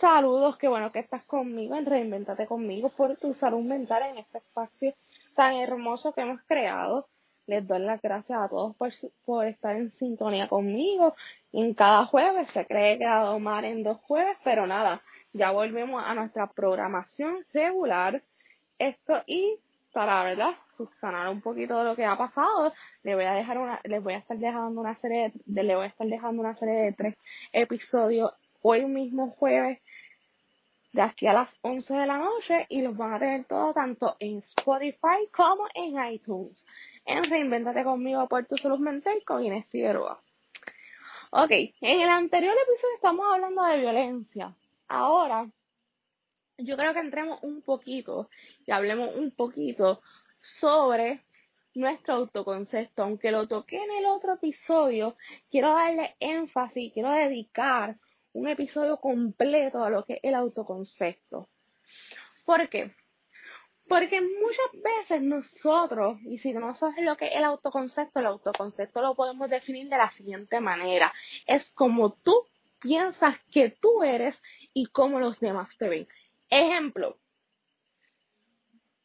Saludos, qué bueno que estás conmigo en Reinventate conmigo por tu salud mental en este espacio tan hermoso que hemos creado. Les doy las gracias a todos por, por estar en sintonía conmigo. En cada jueves se cree que ha mar en dos jueves, pero nada, ya volvemos a nuestra programación regular. Esto y para, ¿verdad? Subsanar un poquito de lo que ha pasado, les voy a dejar una, les voy a estar dejando una serie de, le voy a estar dejando una serie de tres episodios hoy mismo jueves de aquí a las 11 de la noche y los van a tener todo tanto en Spotify como en iTunes. En Reinventate conmigo por tu salud mental con Inés Figueroa. Ok, en el anterior episodio estamos hablando de violencia. Ahora, yo creo que entremos un poquito y hablemos un poquito sobre nuestro autoconcepto. Aunque lo toqué en el otro episodio, quiero darle énfasis, quiero dedicar un episodio completo a lo que es el autoconcepto. ¿Por qué? Porque muchas veces nosotros, y si no sabes lo que es el autoconcepto, el autoconcepto lo podemos definir de la siguiente manera. Es como tú piensas que tú eres y cómo los demás te ven. Ejemplo,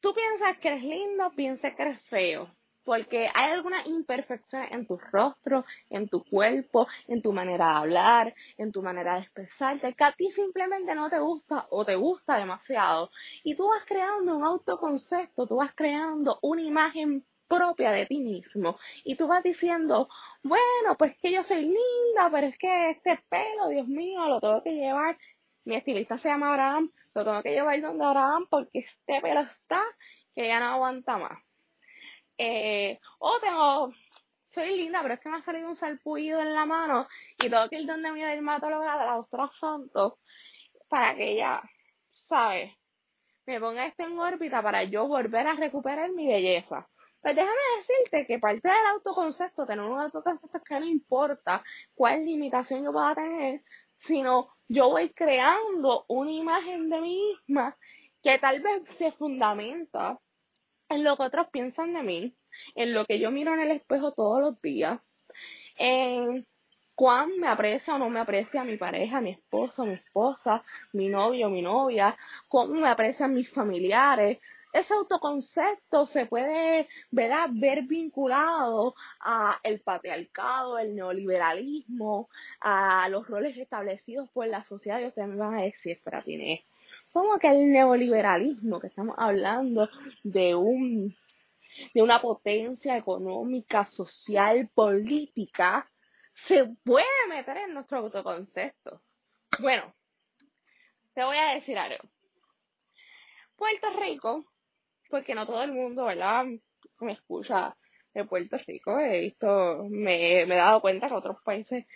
tú piensas que eres lindo, piensas que eres feo porque hay alguna imperfección en tu rostro, en tu cuerpo, en tu manera de hablar, en tu manera de expresarte, que a ti simplemente no te gusta o te gusta demasiado. Y tú vas creando un autoconcepto, tú vas creando una imagen propia de ti mismo. Y tú vas diciendo, bueno, pues que yo soy linda, pero es que este pelo, Dios mío, lo tengo que llevar. Mi estilista se llama Abraham, lo tengo que llevar donde Abraham porque este pelo está que ya no aguanta más eh, oh, tengo, soy linda, pero es que me ha salido un salpullido en la mano y tengo que ir donde mi dermatóloga de la doctora Santos para que ella, ¿sabes? Me ponga esto en órbita para yo volver a recuperar mi belleza. Pues déjame decirte que parte del autoconcepto, tener un autoconcepto que no importa cuál limitación yo pueda tener, sino yo voy creando una imagen de mí misma que tal vez se fundamenta en lo que otros piensan de mí, en lo que yo miro en el espejo todos los días, en cuán me aprecia o no me aprecia mi pareja, mi esposo, mi esposa, mi novio, mi novia, cómo me aprecian mis familiares. Ese autoconcepto se puede ver vinculado a el patriarcado, el neoliberalismo, a los roles establecidos por la sociedad. Y ustedes me van a decir, espera, tiene como que el neoliberalismo, que estamos hablando de un de una potencia económica, social, política, se puede meter en nuestro autoconcepto. Bueno, te voy a decir algo. Puerto Rico, porque no todo el mundo, ¿verdad? Me escucha de Puerto Rico. He visto, me, me he dado cuenta que otros países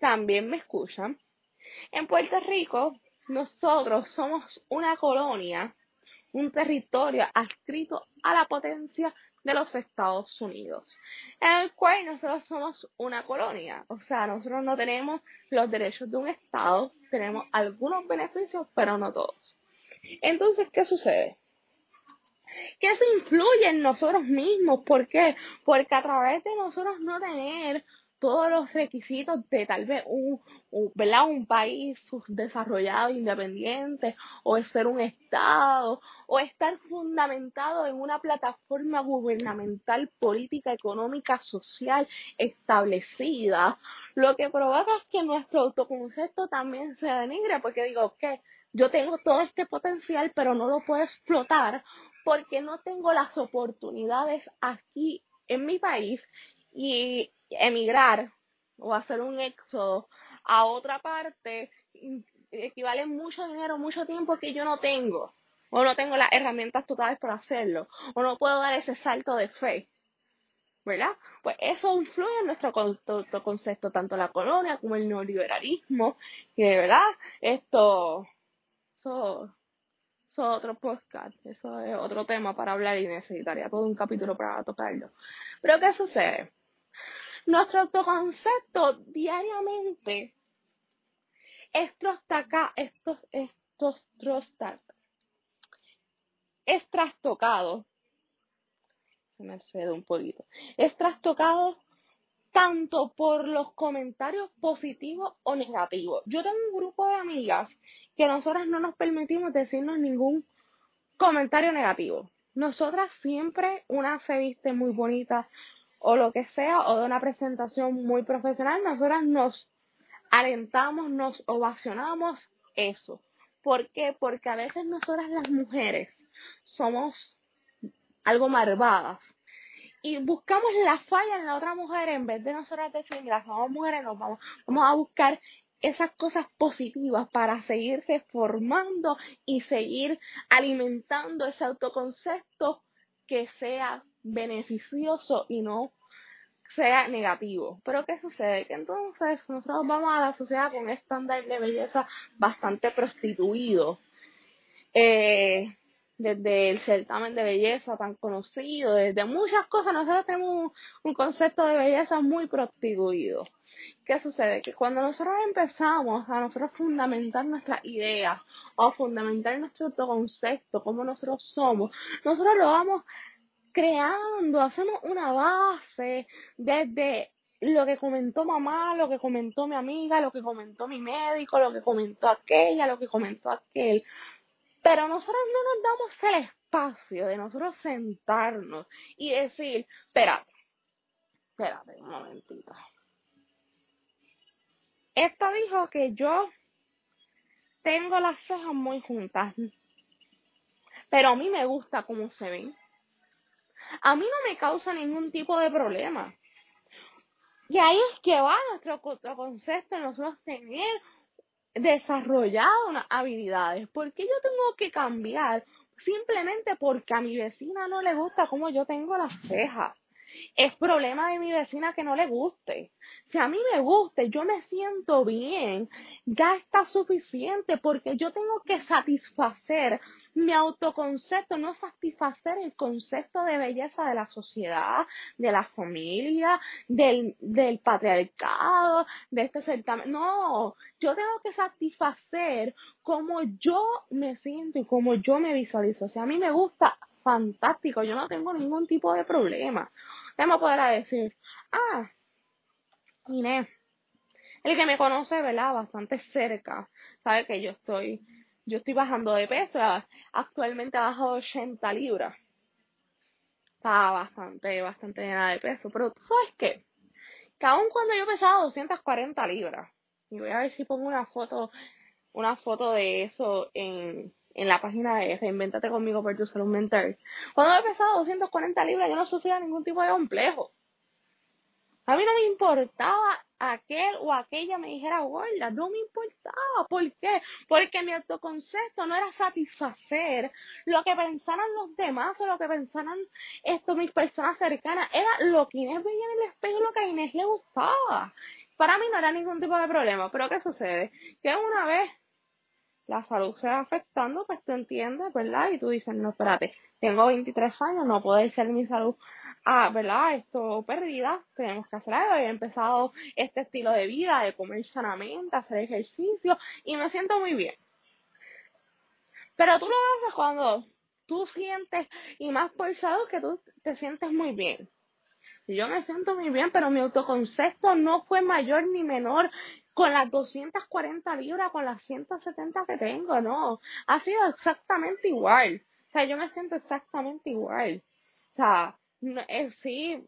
también me escuchan. En Puerto Rico nosotros somos una colonia, un territorio adscrito a la potencia de los Estados Unidos, en el cual nosotros somos una colonia, o sea, nosotros no tenemos los derechos de un Estado, tenemos algunos beneficios, pero no todos. Entonces, ¿qué sucede? Que eso influye en nosotros mismos, ¿por qué? Porque a través de nosotros no tener todos los requisitos de tal vez un, ¿verdad? un país desarrollado, independiente, o ser un Estado, o estar fundamentado en una plataforma gubernamental, política, económica, social establecida, lo que provoca es que nuestro autoconcepto también se denigre, porque digo, que yo tengo todo este potencial, pero no lo puedo explotar porque no tengo las oportunidades aquí en mi país y emigrar o hacer un éxodo a otra parte equivale mucho dinero, mucho tiempo que yo no tengo. O no tengo las herramientas totales para hacerlo. O no puedo dar ese salto de fe. ¿Verdad? Pues eso influye en nuestro concepto, tanto la colonia como el neoliberalismo. Que verdad, esto, eso es otro podcast. Eso es otro tema para hablar y necesitaría todo un capítulo para tocarlo. Pero ¿qué sucede? Nuestro autoconcepto diariamente es estos, estos es trastocado, se me sucede un poquito, es trastocado tanto por los comentarios positivos o negativos. Yo tengo un grupo de amigas que nosotras no nos permitimos decirnos ningún comentario negativo. Nosotras siempre una se viste muy bonita o lo que sea, o de una presentación muy profesional, nosotras nos alentamos, nos ovacionamos eso. ¿Por qué? Porque a veces nosotras las mujeres somos algo malvadas y buscamos la falla en la otra mujer en vez de nosotras decir, mira, somos mujeres, nos vamos, vamos a buscar esas cosas positivas para seguirse formando y seguir alimentando ese autoconcepto que sea beneficioso y no sea negativo. Pero ¿qué sucede? Que entonces nosotros vamos a la sociedad con un estándar de belleza bastante prostituido. Eh, desde el certamen de belleza tan conocido, desde muchas cosas, nosotros tenemos un, concepto de belleza muy prostituido. ¿Qué sucede? Que cuando nosotros empezamos a nosotros fundamentar nuestras ideas o fundamentar nuestro autoconcepto, como nosotros somos, nosotros lo vamos creando, hacemos una base desde lo que comentó mamá, lo que comentó mi amiga, lo que comentó mi médico, lo que comentó aquella, lo que comentó aquel. Pero nosotros no nos damos el espacio de nosotros sentarnos y decir, espérate, espérate un momentito. Esta dijo que yo tengo las cejas muy juntas, pero a mí me gusta cómo se ven. A mí no me causa ningún tipo de problema. Y ahí es que va nuestro, nuestro concepto nosotros tener desarrollado unas habilidades. ¿Por qué yo tengo que cambiar? Simplemente porque a mi vecina no le gusta cómo yo tengo las cejas. Es problema de mi vecina que no le guste. Si a mí me gusta, yo me siento bien, ya está suficiente porque yo tengo que satisfacer mi autoconcepto, no satisfacer el concepto de belleza de la sociedad, de la familia, del, del patriarcado, de este certamen. No, yo tengo que satisfacer como yo me siento y como yo me visualizo. Si a mí me gusta, fantástico, yo no tengo ningún tipo de problema. Usted me podrá decir, ah, Inés, el que me conoce, ¿verdad? Bastante cerca, sabe que yo estoy, yo estoy bajando de peso, actualmente he bajado 80 libras. Estaba bastante, bastante llena de peso, pero tú sabes qué, que aun cuando yo pesaba 240 libras, y voy a ver si pongo una foto, una foto de eso en, en la página de Reinventate conmigo por tu salud mental. Cuando he pesado 240 libras, yo no sufría ningún tipo de complejo. A mí no me importaba aquel o aquella me dijera gorda, no me importaba. ¿Por qué? Porque mi autoconcepto no era satisfacer lo que pensaran los demás o lo que pensaran esto, mis personas cercanas. Era lo que Inés veía en el espejo, lo que a Inés le gustaba. Para mí no era ningún tipo de problema. Pero ¿qué sucede? Que una vez la salud se va afectando, pues tú entiendes, ¿verdad? Y tú dices, no, espérate, tengo 23 años, no puede ser mi salud, ah, ¿verdad? Esto perdida, tenemos que hacer algo. He empezado este estilo de vida, de comer sanamente, hacer ejercicio, y me siento muy bien. Pero tú lo haces cuando tú sientes, y más por que tú te sientes muy bien. Yo me siento muy bien, pero mi autoconcepto no fue mayor ni menor con las 240 libras, con las 170 que tengo, no. Ha sido exactamente igual. O sea, yo me siento exactamente igual. O sea, eh, sí,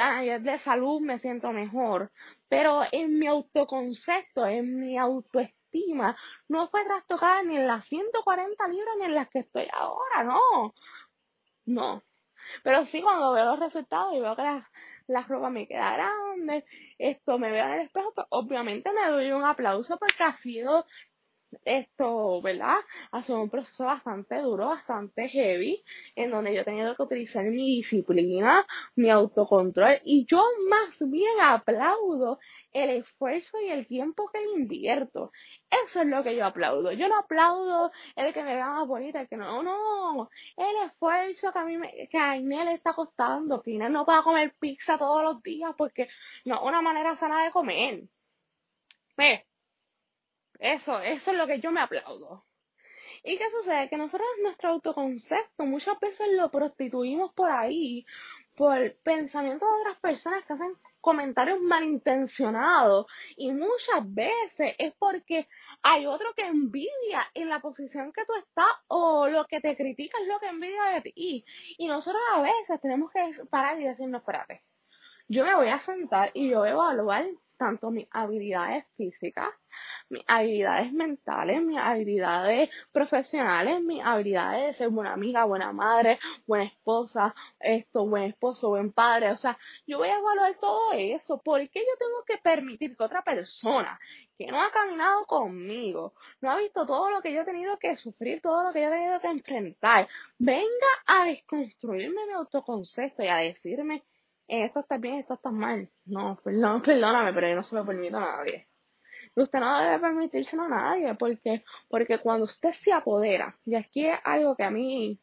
a nivel de salud me siento mejor, pero en mi autoconcepto, en mi autoestima, no fue trastocada ni en las 140 libras ni en las que estoy ahora, no. No. Pero sí, cuando veo los resultados y veo que las la ropa me queda grande, esto me veo en el espejo, pues obviamente me doy un aplauso porque ha sido esto, ¿verdad? Ha sido un proceso bastante duro, bastante heavy, en donde yo he tenido que utilizar mi disciplina, mi autocontrol, y yo más bien aplaudo el esfuerzo y el tiempo que invierto. Eso es lo que yo aplaudo. Yo no aplaudo el que me vea más bonita, el que no, no. El esfuerzo que a mí me, que a Inés le está costando, Inés no pueda comer pizza todos los días porque no es una manera sana de comer. ¿Ves? Eso, eso es lo que yo me aplaudo. ¿Y qué sucede? Que nosotros nuestro autoconcepto muchas veces lo prostituimos por ahí, por pensamientos de otras personas que hacen comentarios malintencionados y muchas veces es porque hay otro que envidia en la posición que tú estás o lo que te critica es lo que envidia de ti. Y nosotros a veces tenemos que parar y decirnos, espérate, yo me voy a sentar y yo voy a evaluar tanto mis habilidades físicas, mis habilidades mentales, mis habilidades profesionales, mis habilidades de ser buena amiga, buena madre, buena esposa, esto, buen esposo, buen padre. O sea, yo voy a evaluar todo eso. ¿Por qué yo tengo que permitir que otra persona que no ha caminado conmigo, no ha visto todo lo que yo he tenido que sufrir, todo lo que yo he tenido que enfrentar, venga a desconstruirme mi autoconcepto y a decirme esto está bien, esto está mal. No, perdón, perdóname, pero yo no se lo permito a nadie. Usted no debe permitírselo a nadie, porque, porque cuando usted se apodera, y aquí es algo que a mí,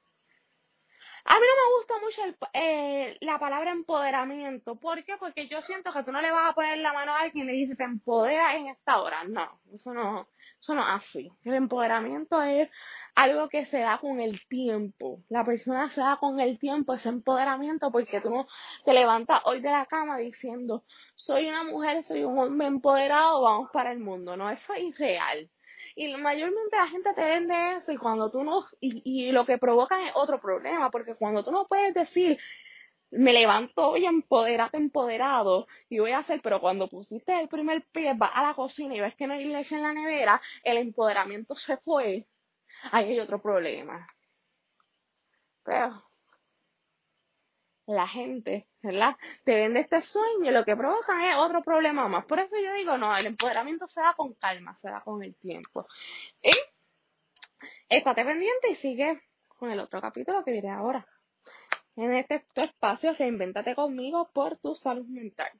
a mí no me gusta mucho eh, la palabra empoderamiento. ¿Por qué? Porque yo siento que tú no le vas a poner la mano a alguien y le dices, te empodera en esta hora. No, eso no, eso no es así. El empoderamiento es algo que se da con el tiempo. La persona se da con el tiempo ese empoderamiento porque tú no te levantas hoy de la cama diciendo, soy una mujer, soy un hombre empoderado, vamos para el mundo. No, eso es irreal. Y mayormente la gente te vende eso y cuando tú no, y, y lo que provoca es otro problema, porque cuando tú no puedes decir, me levanto hoy empoderado, empoderado y voy a hacer, pero cuando pusiste el primer pie, vas a la cocina y ves que no hay leche en la nevera, el empoderamiento se fue ahí hay otro problema. Pero la gente, ¿verdad? Te vende este sueño y lo que provocan es otro problema más. Por eso yo digo, no, el empoderamiento se da con calma, se da con el tiempo. Y estate pendiente y sigue con el otro capítulo que viene ahora. En este espacio, reinventate conmigo por tu salud mental.